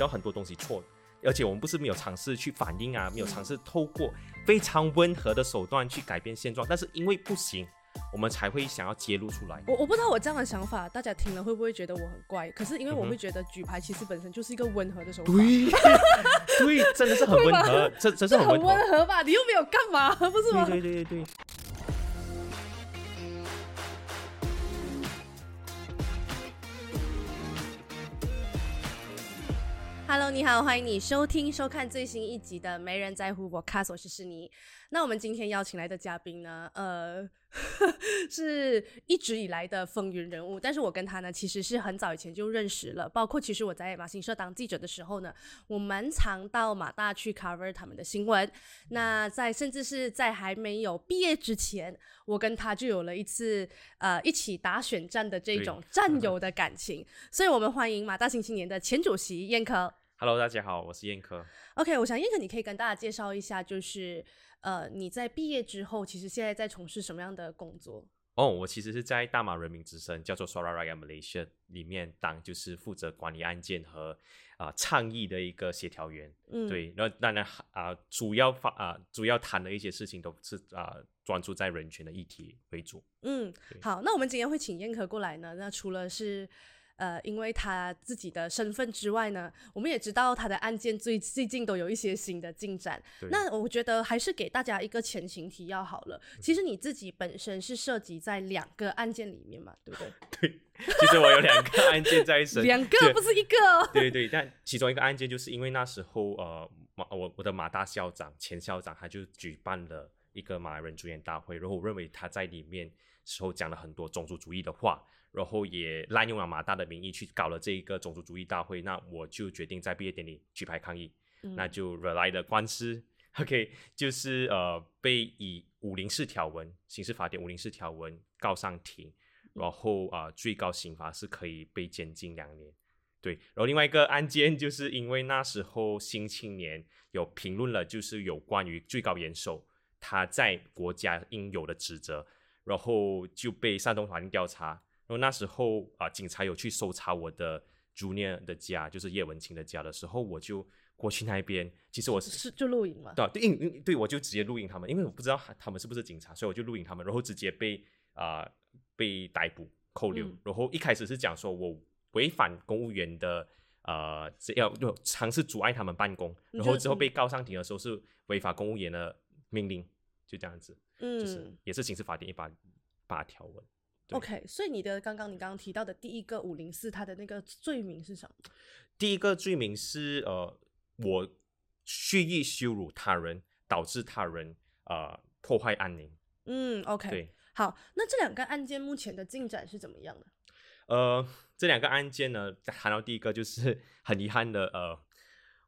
知道很多东西错，而且我们不是没有尝试去反应啊，没有尝试透过非常温和的手段去改变现状，但是因为不行，我们才会想要揭露出来。我我不知道我这样的想法，大家听了会不会觉得我很怪？可是因为我会觉得举牌其实本身就是一个温和的手法，对，对，真的是很温和，这 真是很很温和。温和吧？你又没有干嘛，不是吗？对对对对对。Hello，你好，欢迎你收听收看最新一集的《没人在乎我 cast》，我是你。那我们今天邀请来的嘉宾呢，呃，是一直以来的风云人物，但是我跟他呢，其实是很早以前就认识了，包括其实我在马新社当记者的时候呢，我蛮常到马大去 cover 他们的新闻。那在甚至是在还没有毕业之前，我跟他就有了一次呃一起打选战的这种战友的感情，所以我们欢迎马大新青年的前主席燕科。Hello，大家好，我是燕科。OK，我想燕科你可以跟大家介绍一下，就是呃你在毕业之后，其实现在在从事什么样的工作？哦，我其实是在大马人民之声叫做 Suara Rakyat Malaysia 里面当就是负责管理案件和啊、倡议的一个协调员。嗯，，对，那当然啊、主要发啊、主要谈的一些事情都是啊、专注在人权的议题为主。嗯，好，那我们今天会请燕可过来呢，那除了是。呃，因为他自己的身份之外呢，我们也知道他的案件最最近都有一些新的进展。那我觉得还是给大家一个前情提要好了。其实你自己本身是涉及在两个案件里面嘛，对不对？对，其实我有两个案件在身，两个不是一个哦。对对，但其中一个案件就是因为那时候呃马我我的马大校长前校长他就举办了一个马来人主演大会，然后我认为他在里面时候讲了很多种族主义的话，然后也滥用了马大的名义去搞了这一个种族主义大会，那我就决定在毕业典礼举牌抗议，嗯那就惹来的官司。OK，就是呃被以五零四条文刑事法典五零四条文告上庭，然后啊、呃最高刑罚是可以被监禁两年。对，然后另外一个案件，就是因为那时候《新青年》有评论了，就是有关于最高元首他在国家应有的职责，然后就被山东法院调查。然后那时候啊、警察有去搜查我的 junior 的家，就是叶文清的家的时候，我就过去那边。其实我是是就录影嘛？对对，因因对我就直接录影他们，因为我不知道他们是不是警察，所以我就录影他们，然后直接被啊、被逮捕扣留。嗯然后一开始是讲说我违反公务员的呃，只要要尝试阻碍他们办公，然后之后被告上庭的时候是违反公务员的命令，就这样子，嗯就是嗯也是刑事法典一百八条文。对，OK。所以你的刚刚你刚刚提到的第一个五零四，它的那个罪名是什么？第一个罪名是呃，我蓄意羞辱他人，导致他人呃破坏安宁。嗯，OK。对，好，那这两个案件目前的进展是怎么样的？呃，这两个案件呢，谈到第一个就是很遗憾的，呃，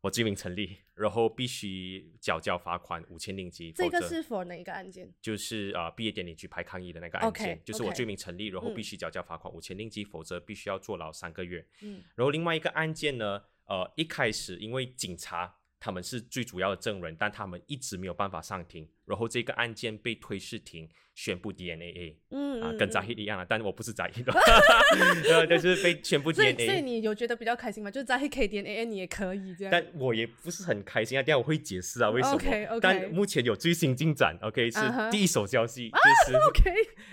我罪名成立，然后必须缴交罚款五千令吉，这个是 for 哪一个案件？就是呃毕业典礼举牌抗议的那个案件就是我罪名成立，然后嗯必须缴交罚款五千令吉，否则必须要坐牢三个月。嗯然后另外一个案件呢，呃，一开始因为警察他们是最主要的证人，但他们一直没有办法上庭，然后这个案件被推事庭宣布 DNA。嗯啊，跟扎嗯希一样啊，但是我不是扎希的，呃，就是被宣布 DNA 所以你有觉得比较开心吗？就是在 K D N A 你也可以这样。但我也不是很开心啊，等下我会解释啊为什么。OK，OK 但目前有最新进展，OK 是第一手消息，就是、OK，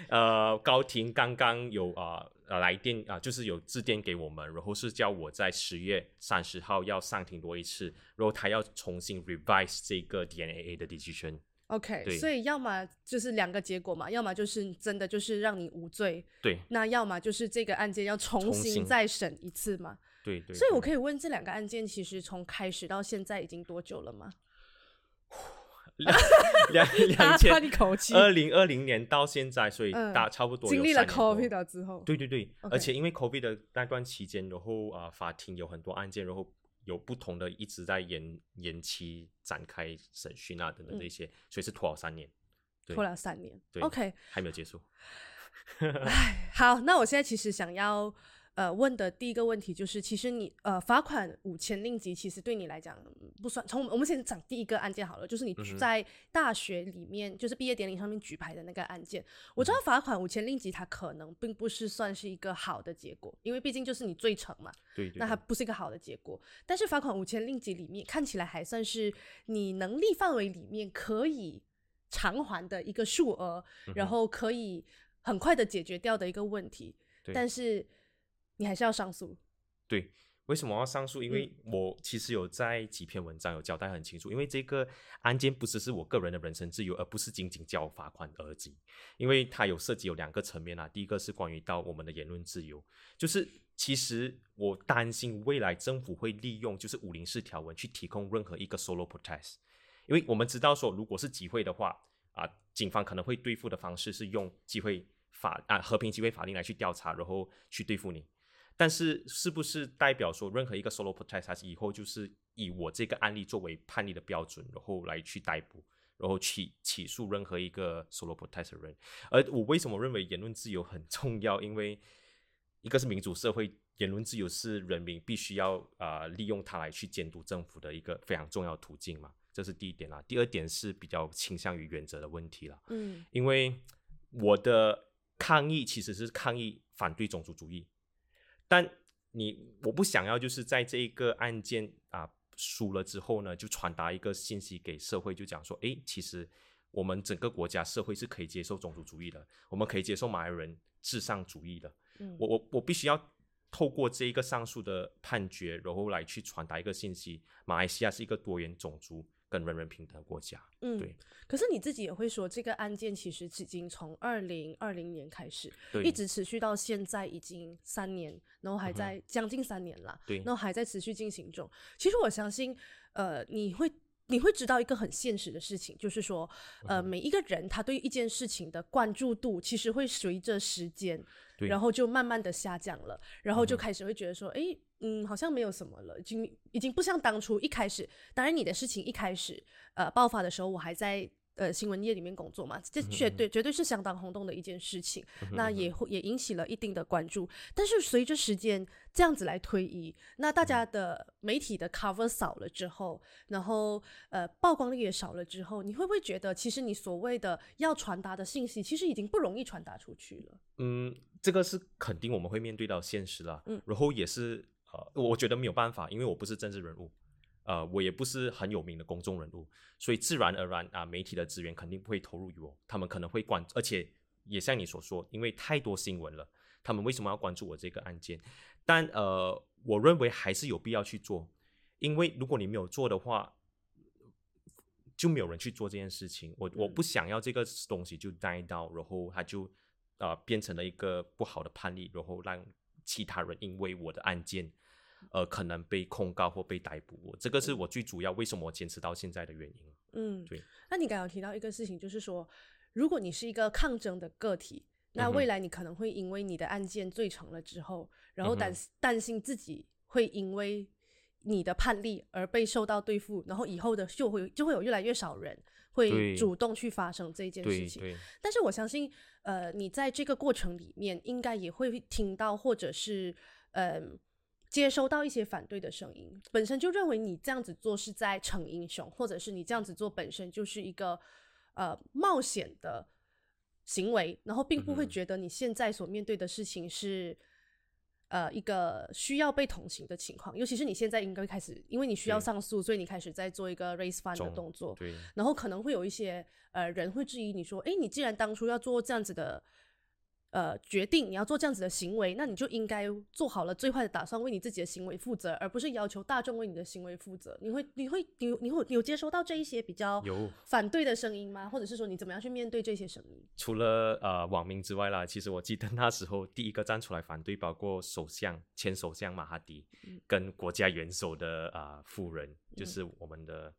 呃高庭刚刚有啊呃来电啊、就是有致电给我们，然后是叫我在十月三十号要上庭多一次，然后他要重新 revise 这个 DNA 的 decision。OK，所以要么就是两个结果嘛，要么就是真的就是让你无罪，对那要么就是这个案件要重新再审一次嘛。对对，所以我可以问，这两个案件其实从开始到现在已经多久了吗？两两两千一口气，二零二零年到现在，所以嗯大差不多有经历了 COVID 了之后，对对对。而且因为 COVID 的那段期间，然后啊、法庭有很多案件，然后有不同的一直在延延期展开审讯啊等等这些，所以是拖了三年，对。拖了三年。对。OK，还没有结束。好，那我现在其实想要呃问的第一个问题就是，其实你呃罚款五千令吉，其实对你来讲嗯不算。从我们先讲第一个案件好了，就是你在大学里面，就是毕业典礼上面举牌的那个案件。我嗯知道罚款五千令吉，它可能并不是算是一个好的结果，因为毕竟就是你罪成嘛。对对那它不是一个好的结果。但是罚款五千令吉里面看起来还算是你能力范围里面可以偿还的一个数额，然后可以很快的解决掉的一个问题。但是你还是要上诉。对，为什么要上诉？因为嗯我其实有在几篇文章有交代很清楚，因为这个案件不只是我个人的人身自由，而不是仅仅交罚款而已，因为它有涉及有两个层面啊。第一个是关于到我们的言论自由，就是其实我担心未来政府会利用就是五零四条文去提供任何一个 solo protest，因为我们知道说如果是集会的话啊，警方可能会对付的方式是用集会法啊和平集会法令来去调查，然后去对付你。但是是不是代表说任何一个 solo protest，它以后就是以我这个案例作为判例的标准，然后来去逮捕，然后去起诉任何一个 solo protest 的人？而我为什么认为言论自由很 重要？因为一个是民主社会，言论自由是人民必须要啊、呃利用它来去监督政府的一个非常重要途径嘛，这是第一点啦。第二点是比较倾向于原则的问题啦。嗯因为我的抗议其实是抗议反对种族主义，但你我不想要就是在这一个案件啊输了之后呢，就传达一个信息给社会，就讲说，诶，其实我们整个国家社会是可以接受种族主义的，我们可以接受马来人至上主义的。嗯我我我必须要透过这一个上诉的判决，然后来去传达一个信息：马来西亚是一个多元种族跟人人平等的国家。嗯对。可是你自己也会说，这个案件其实已经从二零二零年开始，一直持续到现在已经三年，然后还在将近三年了。对然后还在持续进行中。其实我相信，呃，你会你会知道一个很现实的事情，就是说，嗯呃，每一个人他对一件事情的关注度，其实会随着时间，然后就慢慢的下降了，然后就开始会觉得说，哎、嗯，好像没有什么了，已经已经不像当初一开始。当然，你的事情一开始呃爆发的时候，我还在。呃，新闻业里面工作嘛，这绝对绝对是相当轰动的一件事情。那也会也引起了一定的关注。但是随着时间这样子来推移，那大家的媒体的 cover 少了之后，然后呃曝光率也少了之后，你会不会觉得其实你所谓的要传达的信息，其实已经不容易传达出去了？嗯，这个是肯定我们会面对到现实了。嗯然后也是呃，我觉得没有办法，因为我不是政治人物，呃，我也不是很有名的公众人物，所以自然而然啊、媒体的资源肯定不会投入于我，他们可能会关，而且也像你所说，因为太多新闻了，他们为什么要关注我这个案件？但呃，我认为还是有必要去做，因为如果你没有做的话，就没有人去做这件事情。我我嗯不想要这个东西就 die 到，然后它就呃变成了一个不好的判例，然后让其他人因为我的案件，呃可能被控告或被逮捕。我这个是我最主要为什么我坚持到现在的原因。嗯，对。那你刚刚提到一个事情，就是说，如果你是一个抗争的个体，那未来你可能会因为你的案件罪成了之后，然后担嗯担心自己会因为你的判例而被受到对付，然后以后的就会就会有越来越少人会主动去发生这一件事情。但是我相信，呃，你在这个过程里面，应该也会听到，或者是呃，接收到一些反对的声音，本身就认为你这样子做是在逞英雄，或者是你这样子做本身就是一个呃冒险的行为，然后并不会觉得你现在所面对的事情是。呃，一个需要被同情的情况，尤其是你现在应该开始，因为你需要上诉，所以你开始在做一个 raise fund 的动作。对然后可能会有一些呃人会质疑你说，哎，你既然当初要做这样子的呃决定，你要做这样子的行为，那你就应该做好了最坏的打算，为你自己的行为负责，而不是要求大众为你的行为负责。你会你会你你会你有接收到这一些比较有反对的声音吗？或者是说你怎么样去面对这些声音？除了呃网民之外啦，其实我记得那时候第一个站出来反对，包括首相前首相马哈迪嗯跟国家元首的啊、呃夫人，就是我们的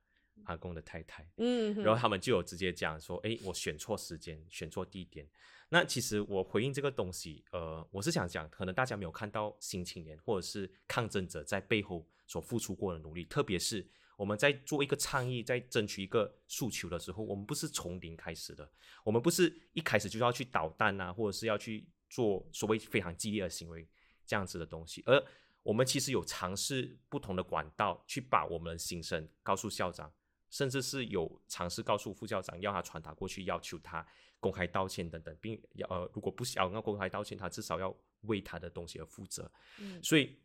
阿公的太太。嗯哼，然后他们就有直接讲说，哎，我选错时间，选错地点。那其实我回应这个东西，呃，我是想讲，可能大家没有看到新青年或者是抗争者在背后所付出过的努力，特别是我们在做一个倡议，在争取一个诉求的时候，我们不是从零开始的，我们不是一开始就要去捣蛋啊，或者是要去做所谓非常激烈的行为。这样子的东西。而我们其实有尝试不同的管道去把我们的心声告诉校长，甚至是有尝试告诉副校长，要他传达过去，要求他公开道歉等等，并要呃，如果不想要公开道歉，他至少要为他的东西而负责。嗯所以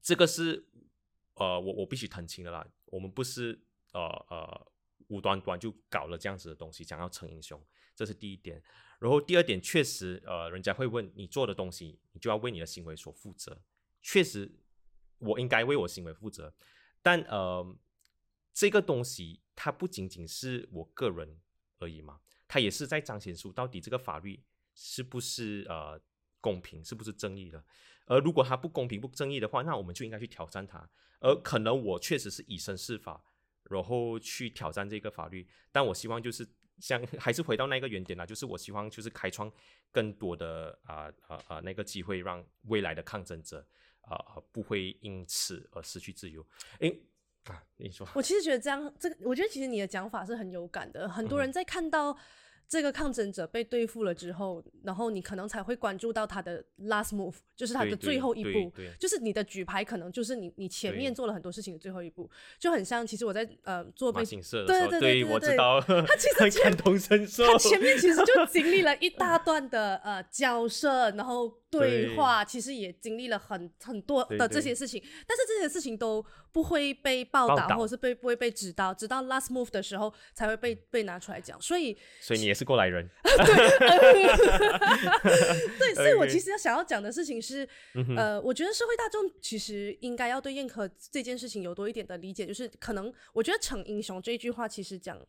这个是呃，我我必须澄清的啦，我们不是呃呃无端端就搞了这样子的东西，想要逞英雄，这是第一点。然后第二点，确实呃，人家会问你做的东西，你就要为你的行为所负责。确实，我应该为我行为负责，但呃，这个东西它不仅仅是我个人而已嘛，他也是在彰显出到底这个法律是不是呃公平，是不是正义的。而如果它不公平、不正义的话，那我们就应该去挑战它。而可能我确实是以身试法，然后去挑战这个法律，但我希望就是像 还是回到那个原点啦，就是我希望就是开创更多的啊啊啊那个机会，让未来的抗争者啊、啊不会因此而失去自由。诶啊，你说我其实觉得这样，这个我觉得其实你的讲法是很有感的。很多人在看到这个抗争者被对付了之后，然后你可能才会关注到他的 last move，就是他的最后一步，对对就是你的举牌可能就是你你前面做了很多事情的最后一步，就很像其实我在呃做马被行社的时候，对对对对对我知道，他其实很感同身受。他前面其实就 经历了一大段的呃交涉，然后对。对话，其实也经历了很很多的这些事情，但是这些事情都不会被报道，报道或者是被不会被知道，直到 last move 的时候才会被被拿出来讲。所以，所以你也是过来人，对，所以我其实要想要讲的事情是，呃，我觉得社会大众其实应该要对认可这件事情有多一点的理解，就是可能我觉得“逞英雄”这一句话，其实讲，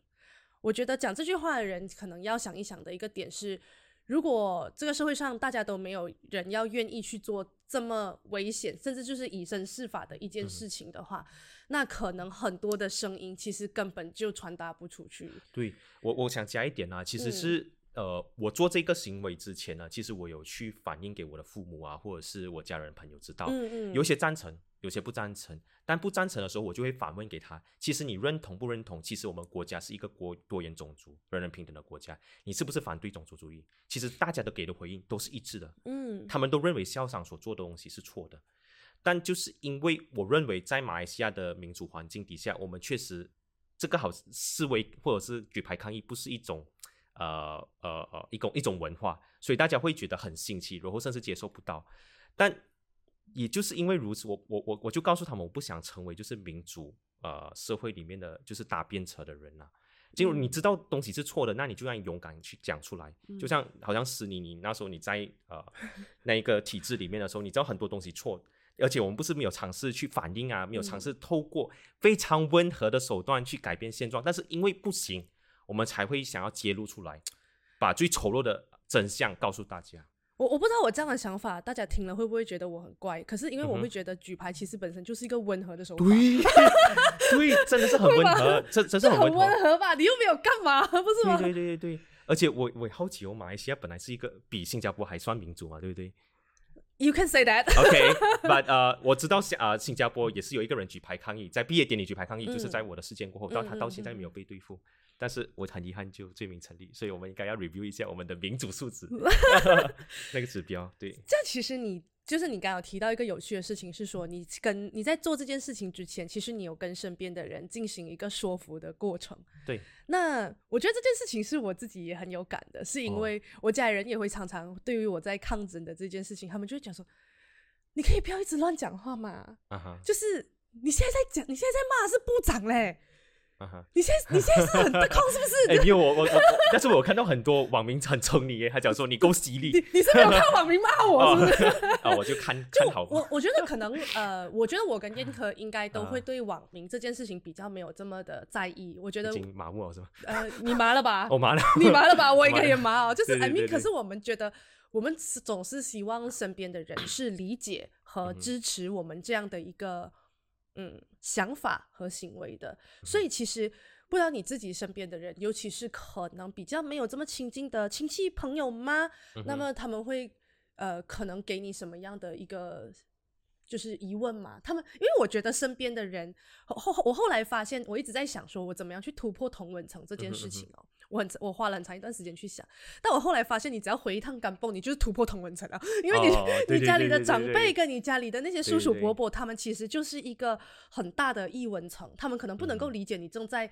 我觉得讲这句话的人可能要想一想的一个点是，如果这个社会上大家都没有人要愿意去做这么危险，甚至就是以身试法的一件事情的话，那可能很多的声音其实根本就传达不出去。对我，我想加一点啊，其实嗯是、呃，我做这个行为之前呢，其实我有去反映给我的父母啊，或者是我家人朋友知道，嗯嗯，有些赞成，有些不赞成。但不赞成的时候，我就会反问给他：其实你认同不认同？其实我们国家是一个国多元种族、人人平等的国家，你是不是反对种族主义？其实大家都给的回应都是一致的，嗯他们都认为校长所做的东西是错的，但就是因为我认为在马来西亚的民主环境底下，我们确实这个好思维或者是举牌抗议不是一种呃呃呃一种一种文化，所以大家会觉得很新奇，然后甚至接受不到。但也就是因为如此，我我我我就告诉他们，我不想成为就是民主呃社会里面的就是搭便车的人呐、就如你知道东西是错的，那你就要勇敢去讲出来。就像好像是你，你那时候你在呃 那一个体制里面的时候，你知道很多东西错，而且我们不是没有尝试去反应啊，没有尝试透过非常温和的手段去改变现状，但是因为不行，我们才会想要揭露出来，把最丑陋的真相告诉大家。我我不知道我这样的想法，大家听了会不会觉得我很怪？可是因为我会觉得举牌其实本身就是一个温和的手法，对，对，真的是很温和，这真是很很温和。和吧？你又没有干嘛，不是吗？对对对而且我我也好奇哦，马来西亚本来是一个比新加坡还算民主嘛，对不对 You can say that？OK，but 呃，我知道新啊、新加坡也是有一个人举牌抗议，在毕业典礼举牌抗议，就是嗯在我的事件过后，到他到现在没有被对付。但是我很遗憾，就罪名成立，所以我们应该要 review 一下我们的民主素质 那个指标。对，这样其实你就是你刚刚有提到一个有趣的事情，是说你跟你在做这件事情之前，其实你有跟身边的人进行一个说服的过程。对，那我觉得这件事情是我自己也很有感的，是因哦为我家里人也会常常对于我在抗争的这件事情，他们就会讲说：“你可以不要一直乱讲话嘛，就是你现在在讲，你现在在骂的是部长嘞，啊。你现在你现在是很得空是不是？哎，因为我我我，但是我看到很多网民很宠你耶，他讲说你够犀利你你是没有 看网民骂我是不是？啊，我就看就看好我我觉得可能呃，我觉得我跟燕科应该都会啊对网民这件事情比较没有这么的在意。我觉得已经麻木了是吗？呃，你麻了吧？我麻了，你麻了吧？我应该也麻哦。就是对 I mean，可是我们觉得我们是总是希望身边的人是理解和支持我们这样的一个嗯想法和行为的。嗯所以其实不知道你自己身边的人，尤其是可能比较没有这么亲近的亲戚朋友吗？嗯那么他们会呃，可能给你什么样的一个就是疑问嘛？他们因为我觉得身边的人后后我后来发现，我一直在想说，我怎么样去突破同文层这件事情哦。我很我花了很长一段时间去想。但我后来发现，你只要回一趟甘蹦，你就是突破同文层了，因为你、你家里的长辈跟你家里的那些叔叔伯伯，他们其实就是一个很大的异文层，他们可能不能够嗯理解你正在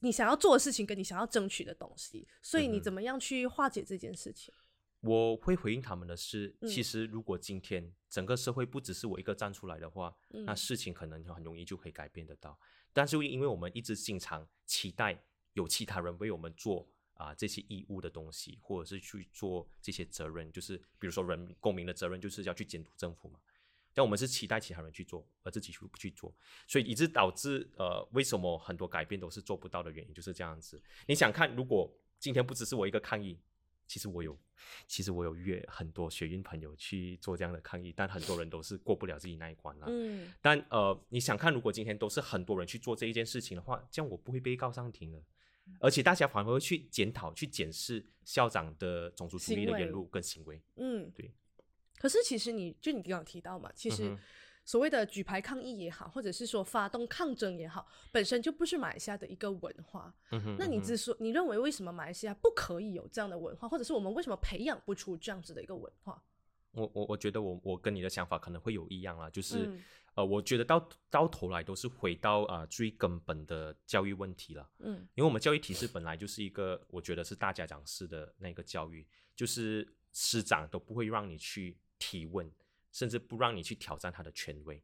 你想要做的事情跟你想要争取的东西，所以你怎么样去化解这件事情？我会回应他们的是，嗯其实如果今天整个社会不只是我一个站出来的话，那嗯事情可能很容易就可以改变得到。但是因为我们一直经常期待有其他人为我们做啊、这些义务的东西，或者是去做这些责任，就是比如说人民公民的责任，就是要去监督政府嘛。但我们是期待其他人去做，而自己去不去做，所以以致导致呃，为什么很多改变都是做不到的原因就是这样子。你想看，如果今天不只是我一个抗议，其实我有，其实我有约很多学运朋友去做这样的抗议，但很多人都是过不了自己那一关了。嗯但呃，你想看，如果今天都是很多人去做这一件事情的话，这样我不会被告上庭了。而且大家反而会去检讨、去检视校长的种族主义的言论跟行为。嗯，对。可是其实你就你刚刚提到嘛，其实所谓的举牌抗议也好，或者是说发动抗争也好，本身就不是马来西亚的一个文化。嗯哼，那你嗯哼之所你认为为什么马来西亚不可以有这样的文化，或者是我们为什么培养不出这样子的一个文化？我我我觉得我我跟你的想法可能会有一样啦，就是、嗯呃，我觉得到到头来都是回到啊、呃最根本的教育问题了。嗯因为我们教育体制本来就是一个，我觉得是大家长式的那个教育，就是师长都不会让你去提问，甚至不让你去挑战他的权威。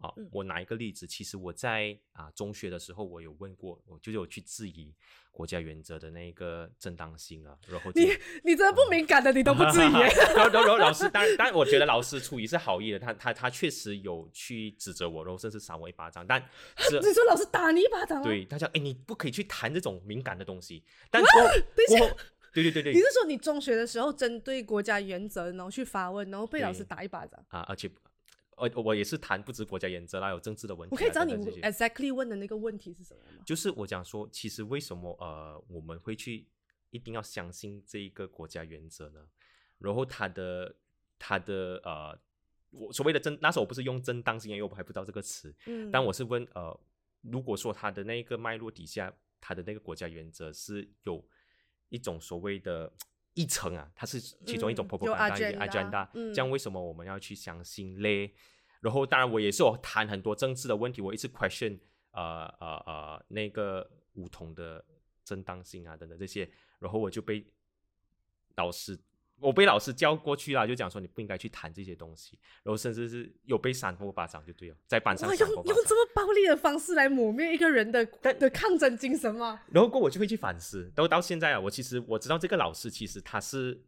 啊，嗯我拿一个例子，其实我在啊中学的时候，我有问过，我就是有去质疑国家原则的那个正当性啊，然后你你真的不敏感的，你都不质疑。然后然后老师，当然当然，我觉得老师出于是好意的，他他他确实有去指责我，然后甚至扇我一巴掌，但 是你说老师打你一巴掌吗？，对他讲，哎，你不可以去谈这种敏感的东西。但过后过后，对对对对你是说你中学的时候针对国家原则，然后去发问，然后被老师打一巴掌？啊，而且呃，我也是谈不止国家原则啦，有政治的问题啊。我可以知道你 exactly 问的那个问题是什么吗？就是我讲说，其实为什么呃我们会去一定要相信这一个国家原则呢？然后他的他的呃，我所谓的正那时候我不是用正当性，因为我还不知道这个词，嗯，但我是问呃，如果说他的那个脉络底下，他的那个国家原则是有一种所谓的议程啊，它是其中一种嗯 propaganda 有一个 agenda，agenda，嗯这样为什么我们要去相信嘞？然后当然我也是有谈很多政治的问题，我一直 question 呃呃呃那个梧桐的正当性啊等等这些，然后我就被老师。我被老师叫过去啦，就讲说你不应该去谈这些东西，然后甚至是有被扇过巴掌就对了，在班上。用用这么暴力的方式来抹灭一个人的但的抗争精神吗？然后过我就会去反思，到到现在啊，我其实我知道这个老师其实他是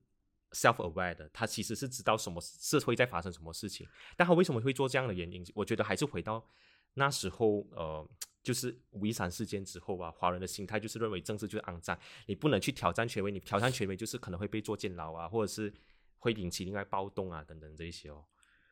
self aware 的，他其实是知道什么社会在发生什么事情，但他为什么会做这样的原因，我觉得还是回到那时候呃，就是五一三事件之后啊，华人的心态就是认为政治就是肮脏，你不能去挑战权威，你挑战权威就是可能会被坐监牢啊，或者是会引起另外暴动啊等等这一些哦。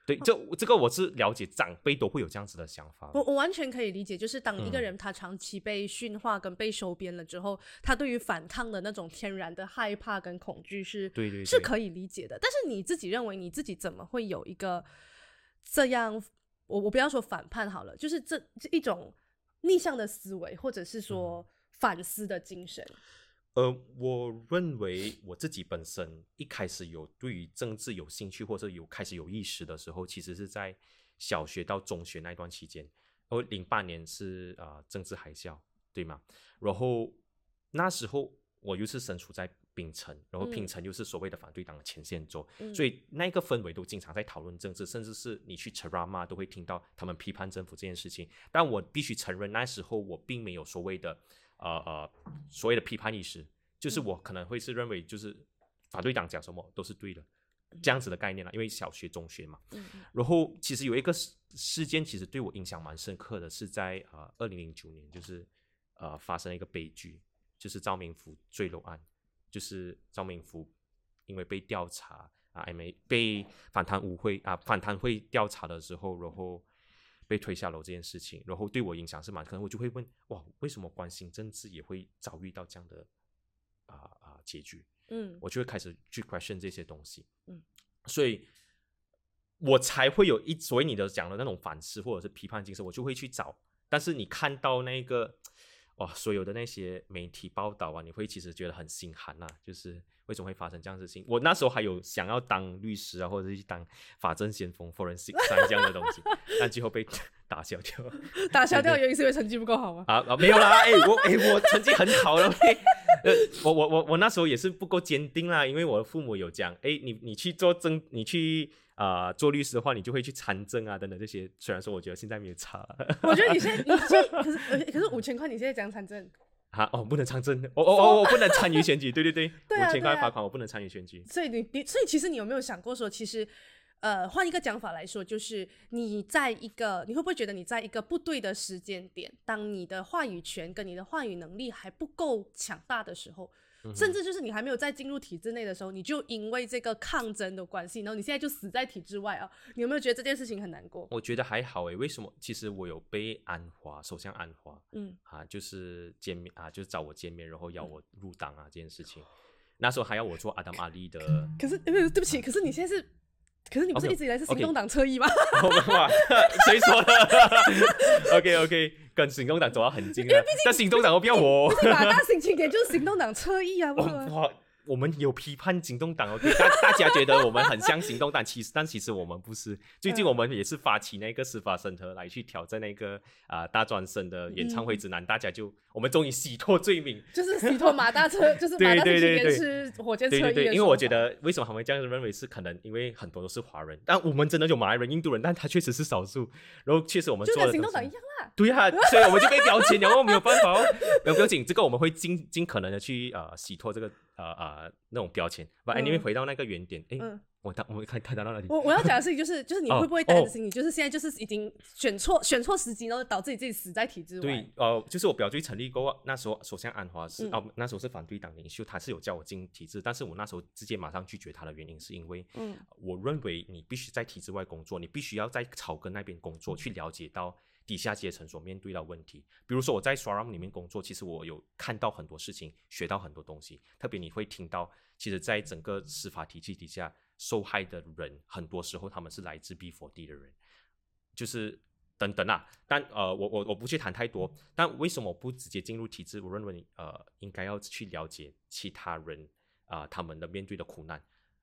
对，这这个我是了解，长辈都会有这样子的想法。我我完全可以理解，就是当一个嗯人他长期被驯化跟被收编了之后，他对于反抗的那种天然的害怕跟恐惧是对对对是可以理解的。但是你自己认为你自己怎么会有一个这样？我我不要说反叛好了，就是这这一种逆向的思维，或者是说反思的精神。呃，我认为我自己本身一开始有对于政治有兴趣，或者有开始有意识的时候，其实是在小学到中学那段期间。然后零八年是呃政治海啸，对吗？然后那时候我又是身处在槟城，然后槟嗯城又是所谓的反对党的前线州，嗯所以那个氛围都经常在讨论政治，甚至是你去 Charama 都会听到他们批判政府这件事情。但我必须承认，那时候我并没有所谓的呃呃所谓的批判意识，就是我可能会是认为就是反对党讲什么都是对的这样子的概念啦，因为小学、中学嘛。然后其实有一个事事件，其实对我影响蛮深刻的，是在呃二零零九年，就是呃发生了一个悲剧，就是赵明福坠楼案，就是赵明福因为被调查啊，还没被反贪污会啊反贪会调查的时候，然后被推下楼这件事情，然后对我影响是蛮，可能我就会问哇，为什么关心政治也会遭遇到这样的啊啊、结局？嗯我就会开始去 question 这些东西。嗯，所以我才会有一所以你的讲的那种反思或者是批判精神，我就会去找。但是你看到那个，哇，所有的那些媒体报道啊，你会其实觉得很心寒呐、就是为什么会发生这样的事情？我那时候还有想要当律师啊，或者是当法政先锋 （forensic） 啊这样的东西，但最后被打消掉了。打消掉原因是因为成绩不够好吗？啊啊，没有啦，哎、我哎、我成绩很好了 呃，我我我我那时候也是不够坚定啦，因为我的父母有讲，哎、你你去做证，你去啊、呃做律师的话，你就会去参政啊等等这些。虽然说我觉得现在没有差我觉得你现在，你现在可是呃可是五千块，你现在讲参政，啊，哦，不能参政，哦哦哦，我不能参与选举，对对对，五千块罚款，我不能参与选举。所以你你所以其实你有没有想过说，其实呃换一个讲法来说，就是你在一个你会不会觉得你在一个不对的时间点，当你的话语权跟你的话语能力还不够强大的时候。嗯甚至就是你还没有在进入体制内的时候，你就因为这个抗争的关系，然后你现在就死在体制外啊！你有没有觉得这件事情很难过？我觉得还好诶，为什么？其实我有被安华首相安华嗯，啊，就是见面啊，就是找我见面，然后要我入党啊这件事情。那时候还要我做阿达玛利的可是呃对不起，可是你现在是，可是你不是一直以来是行动党侧翼吗？哇，谁说的？OK OK，跟行动党走到很近了，但行动党都不要我。马大心情点就是行动党侧翼啊，不是吗？哇，我们有批判行动党，OK，大 大家觉得我们很像行动党，其实但其实我们不是。最近嗯我们也是发起那个司法审核来去挑战那个啊、大专生的演唱会指南，大家就我们终于洗脱罪名。就是洗脱马大车，就是 马大心情点对对对对是火箭车对对对，因为我觉得为什么他们这样认为是可能因为很多都是华人，但我们真的有马来人、印度人，但他确实是少数。然后确实我们就做的行动党一样啦。对呀、所以我们就被标签了，然后没有办法哦。没有不要紧，这个我们会尽尽可能的去呃洗脱这个呃呃那种标签。把 anyway 嗯回到那个原点，诶，嗯，我谈我们看谈到那里？我我要讲的事情就是，就是你哦会不会担心，你就是现在就是已经选错选错时机，然后导致你自己死在体制外对？，呃，就是我表弟成立过，那时候首相安华是嗯哦、那时候是反对党领袖，他是有叫我进体制，但是我那时候直接马上拒绝他的原因是因为，嗯我认为你必须在体制外工作，你必须要在草根那边工作，去了解到底下阶层所面对的问题。比如说我在 s w a r a m 里面工作，其实我有看到很多事情，学到很多东西。特别你会听到，其实，在整个司法体系底下，受害的人很多时候他们是来自 B 4 D 的人，就是等等啊。但呃，我我我不去谈太多。但为什么不直接进入体制？我认为呃，应该要去了解其他人啊、他们的面对的苦难。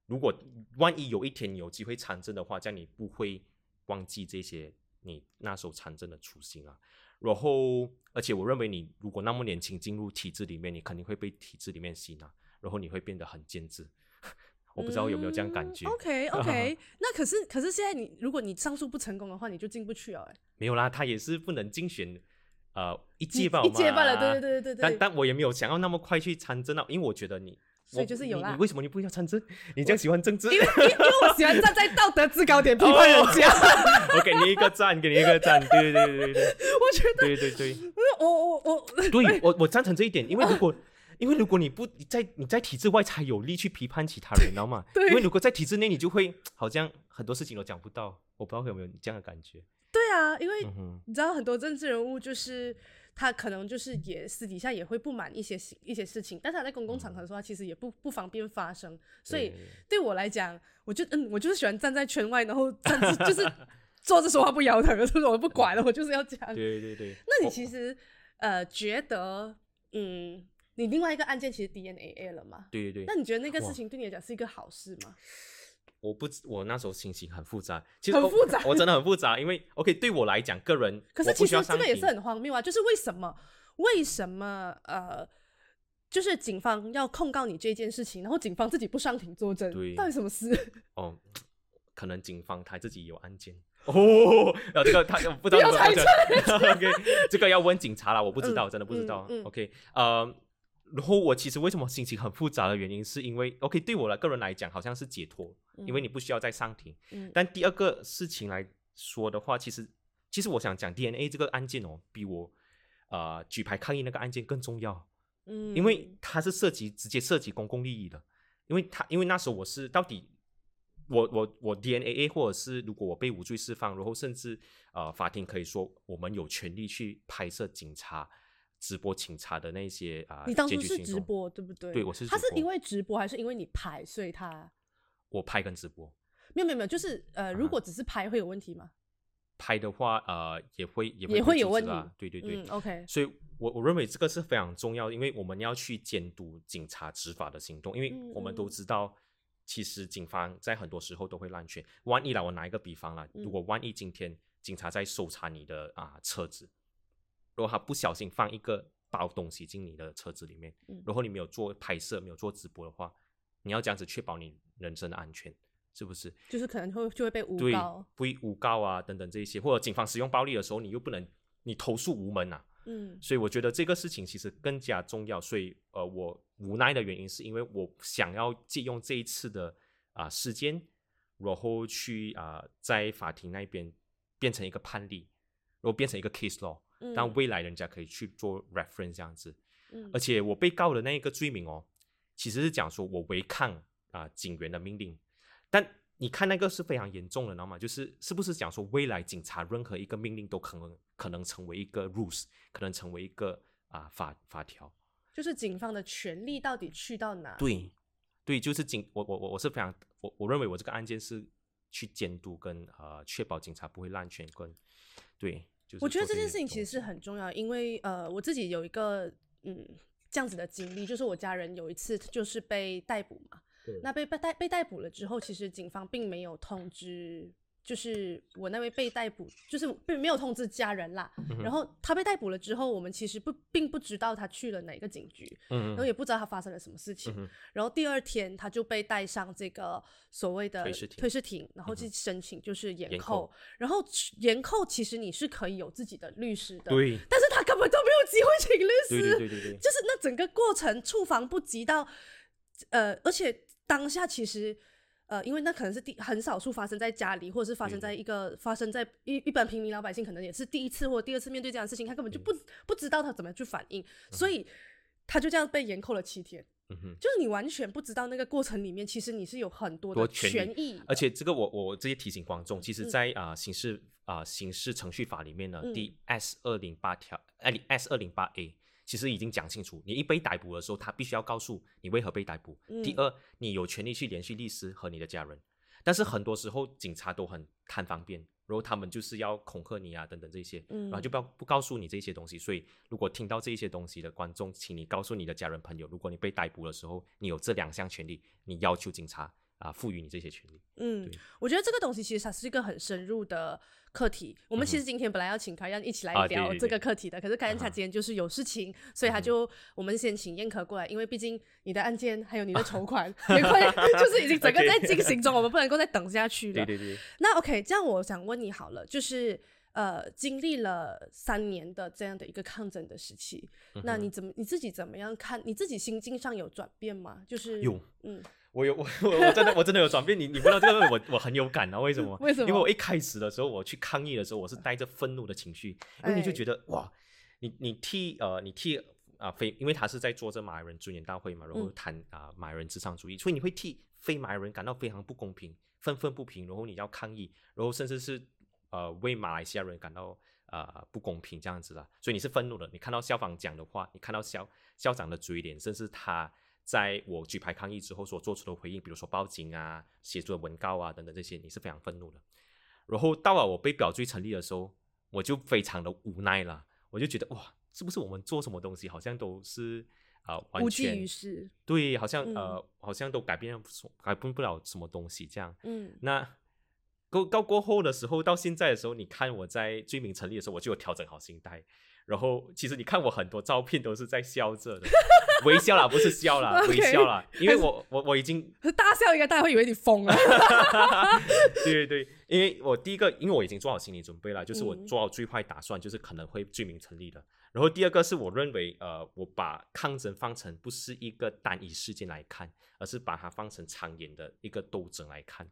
如果万一有一天你有机会参政的话，这样你不会忘记这些你那时候参政的初心啊。然后，而且我认为你如果那么年轻进入体制里面，你肯定会被体制里面洗脑，然后你会变得很坚持。我不知道有没有这样感觉？OK OK，那可是可是现在你如果你上诉不成功的话，你就进不去了、哎，没有啦，他也是不能竞选，呃，一一届吧，一届罢了，对对对。对对对但但我也没有想要那么快去参政啊，因为我觉得你，所以就是有啦你为什么你不要参政？你这样喜欢政治？因为因为我喜欢站在道德制高点批判人家，我给你一个赞，给你一个赞，对对对对 我觉得对对对。我我我对我我赞成这一点，因为如果因为如果你不你在你在体制外才有力去批判其他人，你知道吗？对因为如果在体制内，你就会好像很多事情都讲不到。我不知道有没有你这样的感觉。对啊，因为你知道很多政治人物就是他可能就是也私底下也会不满一些一些事情，但是他在公共场合的时候，他其实也不不方便发声，所以对对我来讲，我就嗯，我就是喜欢站在圈外，然后站着就是 坐着说话不腰疼，就是我不管了，我就是要这样。对对对。那你其实呃觉得嗯，你另外一个案件其实 DNA A 了吗？对对对那，你觉得那个事情对你来讲是一个好事吗？我不知我那时候心情很复杂，其实很复杂我真的很复杂，因为 OK 对我来讲，个人 可是其实这个也是很荒谬啊，就是为什么为什么呃，就是警方要控告你这件事情，然后警方自己不上庭作证，对到底什么事？哦，可能警方他自己有案件。哦，啊，这个他不知道怎么讲 OK，这个要问警察啦，我不知道，嗯真的不知道。嗯嗯 OK，呃，然后我其实为什么心情很复杂的原因，是因为 OK 对我来个人来讲好像是解脱，因为你不需要再上庭。嗯但第二个事情来说的话，其实其实我想讲 DNA 这个案件哦，比我呃举牌抗议那个案件更重要。嗯因为它是涉及直接涉及公共利益的，因为他因为那时候我是到底我我我 DNA 或者是如果我被无罪释放，然后甚至呃法庭可以说我们有权利去拍摄警察直播警察的那些啊、你当初是直播对不对？对我是他是因为直播还是因为你拍，所以他我拍跟直播没有没有没有，就是呃，如啊果只是拍会有问题吗？拍的话呃也会也会也会有问题对对对，嗯，OK，所以我我认为这个是非常重要，因为我们要去监督警察执法的行动，因为嗯我们都嗯知道，其实警方在很多时候都会滥权。万一啦，我拿一个比方啦，嗯如果万一今天警察在搜查你的啊车子，如果他不小心放一个包东西进你的车子里面，嗯然后你没有做拍摄、没有做直播的话，你要这样子确保你人身的安全，是不是？就是可能会就会被诬对告，，不以诬告啊等等这一些，或者警方使用暴力的时候，你又不能你投诉无门啊，嗯所以我觉得这个事情其实更加重要。所以呃，我无奈的原因是因为我想要借用这一次的啊、事件，然后去啊、在法庭那边变成一个判例，然后变成一个 case law，嗯让未来人家可以去做 reference 这样子。嗯而且我被告的那一个罪名哦，其实是讲说我违抗啊、警员的命令，但你看那个是非常严重的，知道吗？就是是不是讲说未来警察任何一个命令都可能可能成为一个 rules，可能成为一个啊、法法条？就是警方的权力到底去到哪？对，对，就是警我我我我是非常我我认为我这个案件是去监督跟呃确保警察不会滥权跟对，就是我觉得这件事情其实是很重要，因为呃，我自己有一个嗯这样子的经历，就是我家人有一次就是被逮捕嘛，那被被逮被逮捕了之后，其实警方并没有通知，就是我那位被逮捕，就是并没有通知家人啦。嗯然后他被逮捕了之后，我们其实不并不知道他去了哪个警局，嗯然后也不知道他发生了什么事情。嗯然后第二天他就被带上这个所谓的推事庭然后去申请就是延延扣扣。然后延扣其实你是可以有自己的律师的，对但是他根本都没有机会请律对师，对对对对，就是那整个过程触防不及到，呃，而且当下其实。呃，因为那可能是第很少数发生在家里，或者是发生在一个发生在一一般平民老百姓，可能也是第一次或第二次面对这样的事情，他根本就不、不知道他怎么去反应，所以他就这样被严扣了七天。嗯哼。就是你完全不知道那个过程里面，其实你是有很多的多权权益，而且这个我我直接提醒观众，其实嗯。在，啊、刑事啊、刑事程序法里面呢，嗯。第 S 二零八条，哎 S 二零八 A，其实已经讲清楚，你一被逮捕的时候，他必须要告诉你为何被逮捕。第嗯二，你有权利去联系律师和你的家人，但是很多时候警察都很贪方便，然后他们就是要恐吓你啊等等这些，然后就嗯不要不告诉你这些东西。所以如果听到这些东西的观众，请你告诉你的家人朋友，如果你被逮捕的时候，你有这两项权利，你要求警察啊赋予你这些权利。嗯，我觉得这个东西其实它是一个很深入的课题。我们其实今天本来要请凯燕一起来聊这个课题的，可是凯燕他今天就是有事情，所以他就我们先请燕可过来，因为毕竟你的案件还有你的 筹款也快 就是已经整个在进行中，我们不能够再等下去了。对对对，那 OK，这样我想问你好了，就是呃，经历了三年的这样的一个抗争的时期，那你怎么你自己怎么样看？你自己心境上有转变吗？就是有，嗯，我有 我我我真的我真的有转变。你你问到这个问题，我我很有感啊。为什么？为什么因为我一开始的时候，我去抗议的时候，我是带着愤怒的情绪，因为你就哎觉得哇，你你替呃你替啊、非，因为他是在做这马来人尊严大会嘛，然后嗯谈啊、马来人至上主义，所以你会替非马来人感到非常不公平、愤愤不平，然后你要抗议，然后甚至是呃为马来西亚人感到呃不公平这样子啦，所以你是愤怒的。你看到校方讲的话，你看到校校长的嘴脸，甚至他在我举牌抗议之后所做出的回应，比如说报警啊、写出的文告啊等等这些，你是非常愤怒的。然后到了我被表罪成立的时候，我就非常的无奈了，我就觉得哇，是不是我们做什么东西好像都是啊、呃完无济全于事。对，好像、嗯呃好像都改变改变不了什么东西这样。嗯那过到过后的时候，到现在的时候，你看我在罪名成立的时候，我就有调整好心态。然后其实你看我很多照片都是在笑着的，微笑啦，不是笑啦微笑啦，因为我我我已经大笑应该大家会以为你疯了。对 对对，因为我第一个，因为我已经做好心理准备了，就是我嗯做好最坏打算，就是可能会罪名成立的。然后第二个是我认为，呃，我把抗争放成不是一个单一事件来看，而是把它放成长远的一个斗争来看，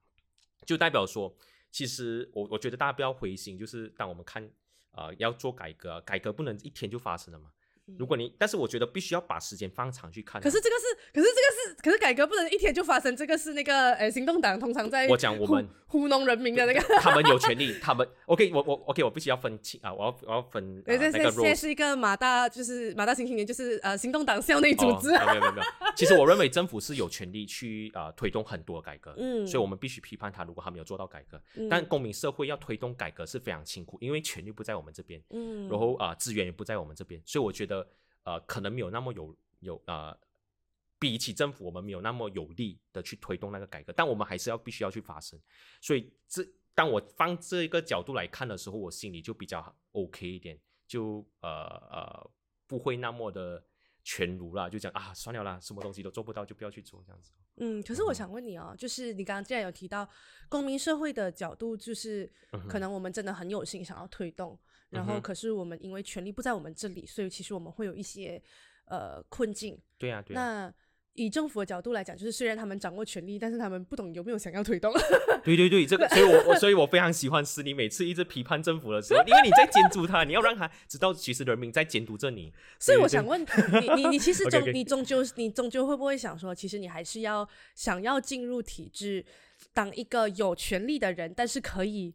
就代表说，其实我我觉得大家不要灰心，就是当我们看呃要做改革，改革不能一天就发生了嘛。如果你，但是我觉得必须要把时间放长去看啊。可是这个是，可是这个是，可是改革不能一天就发生。这个是那个呃，行动党通常在我讲我们糊糊弄人民的那个。他们有权利，他们 OK，我我 OK，我必须要分清啊，我要我要分、对，呃、这那个现现在是一个马大，就是马大新青年，就是呃行动党校内组织。哦、没有没有没有，其实我认为政府是有权利去啊、呃推动很多改革，嗯所以我们必须批判他，如果他没有做到改革。嗯但公民社会要推动改革是非常辛苦，因为权力不在我们这边，嗯然后啊、资源也不在我们这边，所以我觉得呃，可能没有那么有有呃，比起政府，我们没有那么有力的去推动那个改革，但我们还是要必须要去发声。所以这当我放这一个角度来看的时候，我心里就比较 OK 一点，就呃呃不会那么的全儒啦，就讲啊算了啦，什么东西都做不到就不要去做这样子。嗯，可是我想问你哦，就是你刚刚既然有提到公民社会的角度，就是可能我们真的很有心想要推动，然后可是我们因为权力不在我们这里，所以其实我们会有一些呃困境。对呀，对啊。那以政府的角度来讲，就是虽然他们掌握权力，但是他们不懂有没有想要推动。对对对，这个，所以我我所以我非常喜欢是你每次一直批判政府的时候，因为你在监督他，你要让他知道其实人民在监督着你。所以我想问你，你你其实 终你终究你终究会不会想说，其实你还是要想要进入体制，当一个有权利的人，但是可以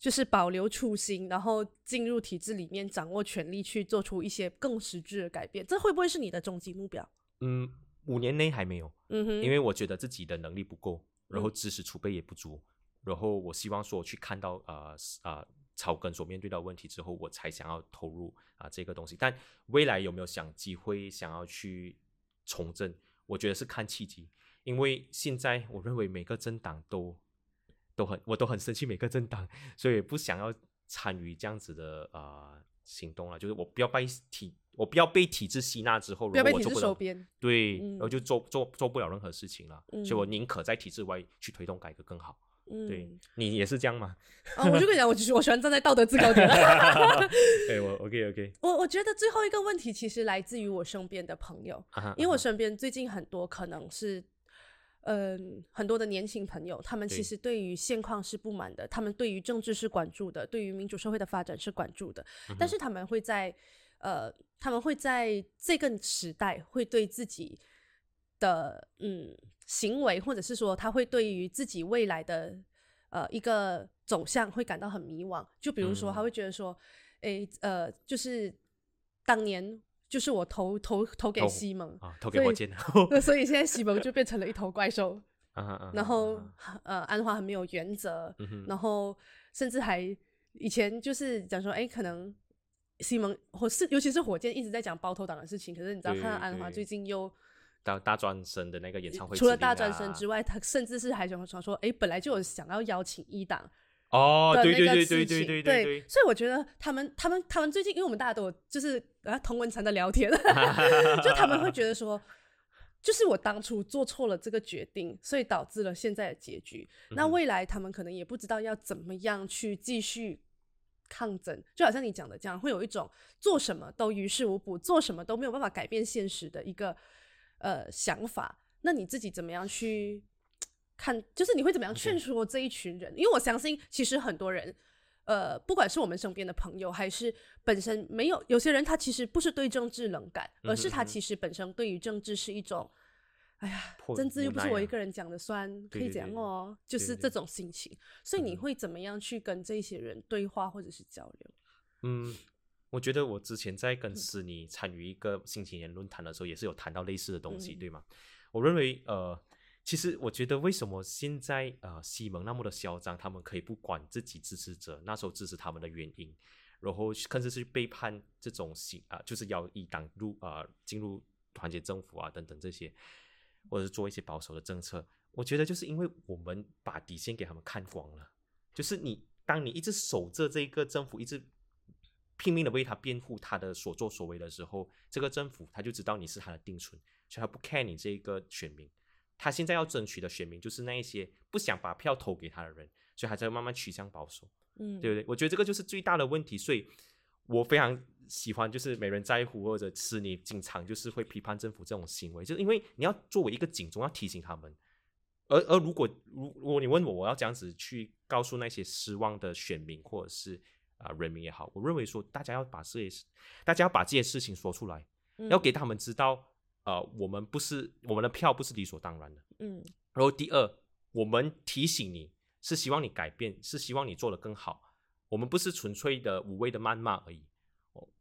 就是保留初心，然后进入体制里面掌握权力，去做出一些更实质的改变，这会不会是你的终极目标？嗯。五年内还没有，嗯哼，因为我觉得自己的能力不够，然后知识储备也不足，然后我希望说我去看到呃呃草根所面对的问题之后，我才想要投入啊这个东西。但未来有没有想机会想要去从政？我觉得是看契机，因为现在我认为每个政党都都很我都很生气每个政党，所以不想要参与这样子的呃行动了，就是我不要被体。我不要被体制吸纳之后，不要被体制收编，对，然后就做做做不了任何事情了。所以我宁可在体制外去推动改革更好。对你也是这样吗？啊，我就跟你讲，我其实我喜欢站在道德制高点。对，我 OK OK。我我觉得最后一个问题其实来自于我身边的朋友，因为我身边最近很多可能是，嗯，很多的年轻朋友，他们其实对于现况是不满的，他们对于政治是关注的，对于民主社会的发展是关注的，但是他们会在。呃，他们会在这个时代会对自己的嗯行为，或者是说他会对于自己未来的呃一个走向会感到很迷惘。就比如说，他会觉得说，诶，呃，就是当年就是我投投投给西蒙啊，投给火箭，所以现在西蒙就变成了一头怪兽。然后呃，安华很没有原则，然后甚至还以前就是讲说，哎，可能。西蒙或是尤其是火箭一直在讲包头党的事情，可是你知道，看到安华最近又大大专生的那个演唱会，除了大专生之外，他甚至是还想传说，哎，本来就有想要邀请一档哦，对对对对对对对，所以我觉得他们他们他们最近，因为我们大家都就是啊同文层的聊天，就他们会觉得说，就是我当初做错了这个决定，所以导致了现在的结局。那未来他们可能也不知道要怎么样去继续。抗争就好像你讲的这样，会有一种做什么都于事无补，做什么都没有办法改变现实的一个呃想法。那你自己怎么样去 看？就是你会怎么样劝说这一群人？因为我相信，其实很多人，呃，不管是我们身边的朋友，还是本身没有有些人，他其实不是对政治冷感，而是他其实本身对于政治是一种。哎呀，政治又不是我一个人讲的算，可以讲哦，就是这种心情。所以你会怎么样去跟这些人对话或者是交流？嗯，我觉得我之前在跟斯尼参与一个新青年论坛的时候，也是有谈到类似的东西，对吗？我认为，呃，其实我觉得为什么现在呃西蒙那么的嚣张，他们可以不管自己支持者那时候支持他们的原因，然后甚至是背叛这种行啊，就是要以党入啊进入团结政府啊等等这些。或者是做一些保守的政策，我觉得就是因为我们把底线给他们看光了。就是你，当你一直守着这个政府，一直拼命的为他辩护他的所作所为的时候，这个政府他就知道你是他的定存，所以他不 care 你这个选民。他现在要争取的选民就是那一些不想把票投给他的人，所以他在慢慢趋向保守。嗯，对不对？我觉得这个就是最大的问题，所以我非常。喜欢就是没人在乎，或者是你经常就是会批判政府这种行为，就是因为你要作为一个警钟，要提醒他们。而而如果如如果你问我，我要这样子去告诉那些失望的选民或者是啊人民也好，我认为说大家要把这些大家要把这些事情说出来，要给他们知道，呃，我们不是我们的票不是理所当然的。嗯。然后第二，我们提醒你是希望你改变，是希望你做得更好，我们不是纯粹的无谓的谩骂而已。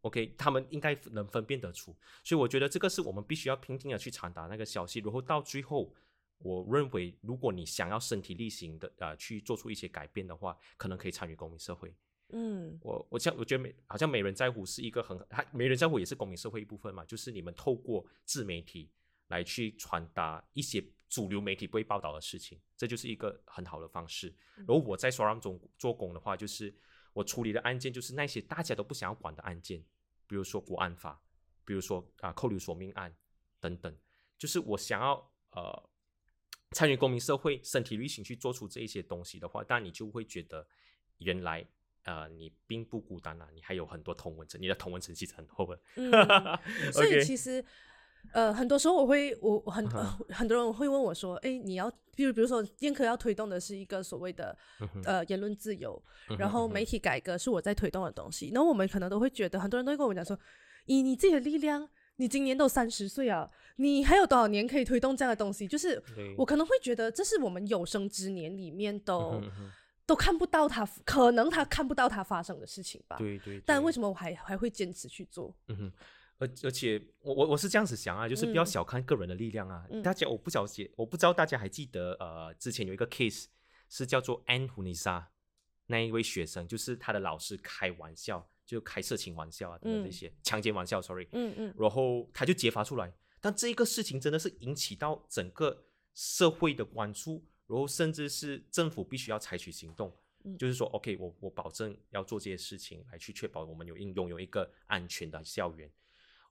OK，他们应该能分辨得出，所以我觉得这个是我们必须要拼命的去传达那个消息。然后到最后，我认为如果你想要身体力行的呃去做出一些改变的话，可能可以参与公民社会。嗯我我像我觉得美好像美人在乎是一个很，它美人在乎也是公民社会一部分嘛，就是你们透过自媒体来去传达一些主流媒体不会报道的事情，这就是一个很好的方式。然后我在双让中做工的话，就是我处理的案件就是那些大家都不想要管的案件，比如说国安法，比如说啊扣留索命案等等，就是我想要呃参与公民社会、身体力行去做出这一些东西的话，但你就会觉得原来。呃，你并不孤单啊，你还有很多同文层，你的同文层其实很厚的。嗯，所以其实呃，很多时候我会我我很、呃很多人会问我说，哎，你要比如比如说燕科要推动的是一个所谓的呃言论自由，然后媒体改革是我在推动的东西，然后我们可能都会觉得很多人都会跟我们讲说，以你自己的力量，你今年都三十岁啊，你还有多少年可以推动这样的东西？就是我可能会觉得这是我们有生之年里面都。都看不到他，可能他看不到他发生的事情吧。对对，但为？什么我还还会坚持去做？嗯哼，而而且我我我是这样子想啊，就是不要嗯小看个人的力量啊。嗯大家我不了解，我不知道大家还记得呃，之前有一个 case 是叫做安胡尼莎那一位学生，就是他的老师开玩笑，就开色情玩笑啊等等这嗯些、强奸玩笑，sorry，嗯嗯然后他就揭发出来，但这一个事情真的是引起到整个社会的关注，然后甚至是政府必须要采取行动，嗯就是说，OK，我我保证要做这些事情来去确保我们有拥拥有一个安全的校园。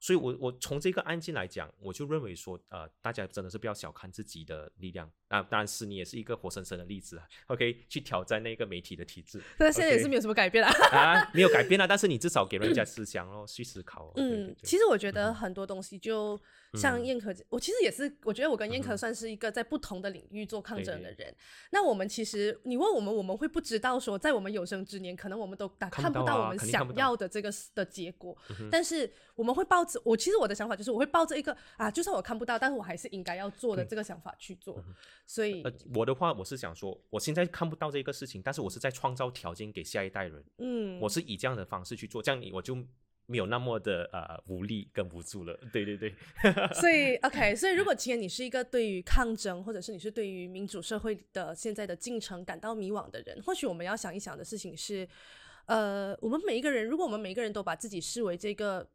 所以我，我从这个案件来讲，我就认为说，呃，大家真的是不要小看自己的力量啊。当然，是你也是一个活生生的例子啊。OK，去挑战那个媒体的体制但现在也是没有什么改变啦。啊，没有改变啊，但是你至少给人家思想哦，去思考哦。对对嗯，对其实我觉得很多东西就像嗯燕可，我其实也是，我觉得我跟燕可算是一个在不同的领域做抗争的人。那我们其实，你问我们，我们会不知道说，在我们有生之年，可能我们都打看看不到我们想要的这个的结果，嗯但是我们会抱着我，其实我的想法就是，我会抱着一个啊，就算我看不到，但是我还是应该要做的这个想法去做。所以呃，我的话，我是想说，我现在看不到这个事情，但是我是在创造条件给下一代人，嗯，我是以这样的方式去做，这样你我就没有那么的呃无力跟无助了。对对对，所以，OK，所以如果今天你是一个对于抗争，或者是你是对于民主社会的现在的进程感到迷惘的人，或许我们要想一想的事情是，呃，我们每一个人，如果我们每一个人都把自己视为这个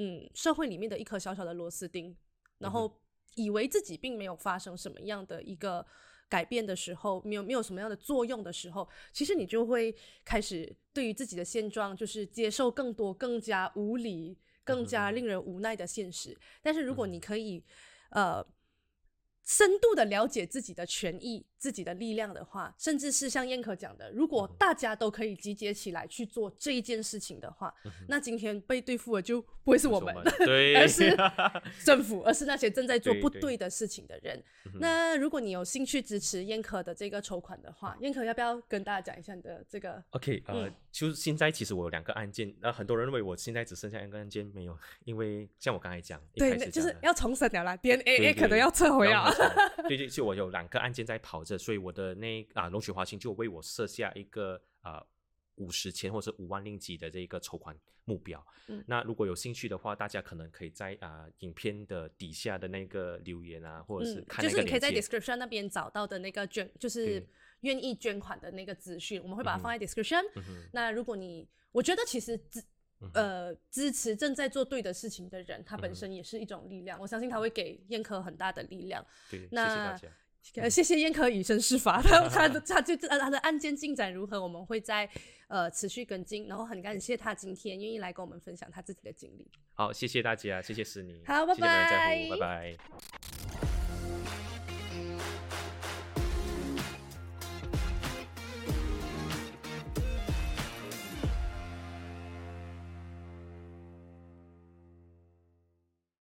嗯社会里面的一颗小小的螺丝钉，然后以为自己并没有发生什么样的一个改变的时候，没有没有什么样的作用的时候，其实你就会开始对于自己的现状，就是接受更多更加无理、更加令人无奈的现实。但是如果你可以，呃。深度的了解自己的权益、自己的力量的话，甚至是像燕可讲的，如果大家都可以集结起来去做这一件事情的话，那今天被对付的就不会是我们，对，而是 政府，而是那些正在做不对的事情的人。那如果你有兴趣支持燕可的这个筹款的话，燕可要不要跟大家讲一下你的这个？OK，呃，嗯就是现在其实我有两个案件，那、很多人认为我现在只剩下一个案件没有，因为像我刚才讲，对，就是要重审了啦，DNA 对可能要撤回啊。对，就我有两个案件在跑着，所以我的那啊龙雪华清就为我设下一个啊五十千或者五万令吉的这个筹款目标。嗯那如果有兴趣的话，大家可能可以在啊、影片的底下的那个留言啊，或者是就是你可以在。description 那边找到的那个捐，就是愿意捐款的那个资讯，我们会把它放在 description。嗯那如果你，我觉得其实支嗯呃支持正在做对的事情的人，他本身也是一种力量。我相信他会给燕科很大的力量。对，谢谢那大家。呃，谢谢燕科以身试法，他他的他就呃他的案件进展如何，我们会在呃持续跟进，然后很感谢他今天愿意来跟我们分享他自己的经历。好，谢谢大家，谢谢思妮，好拜拜拜拜。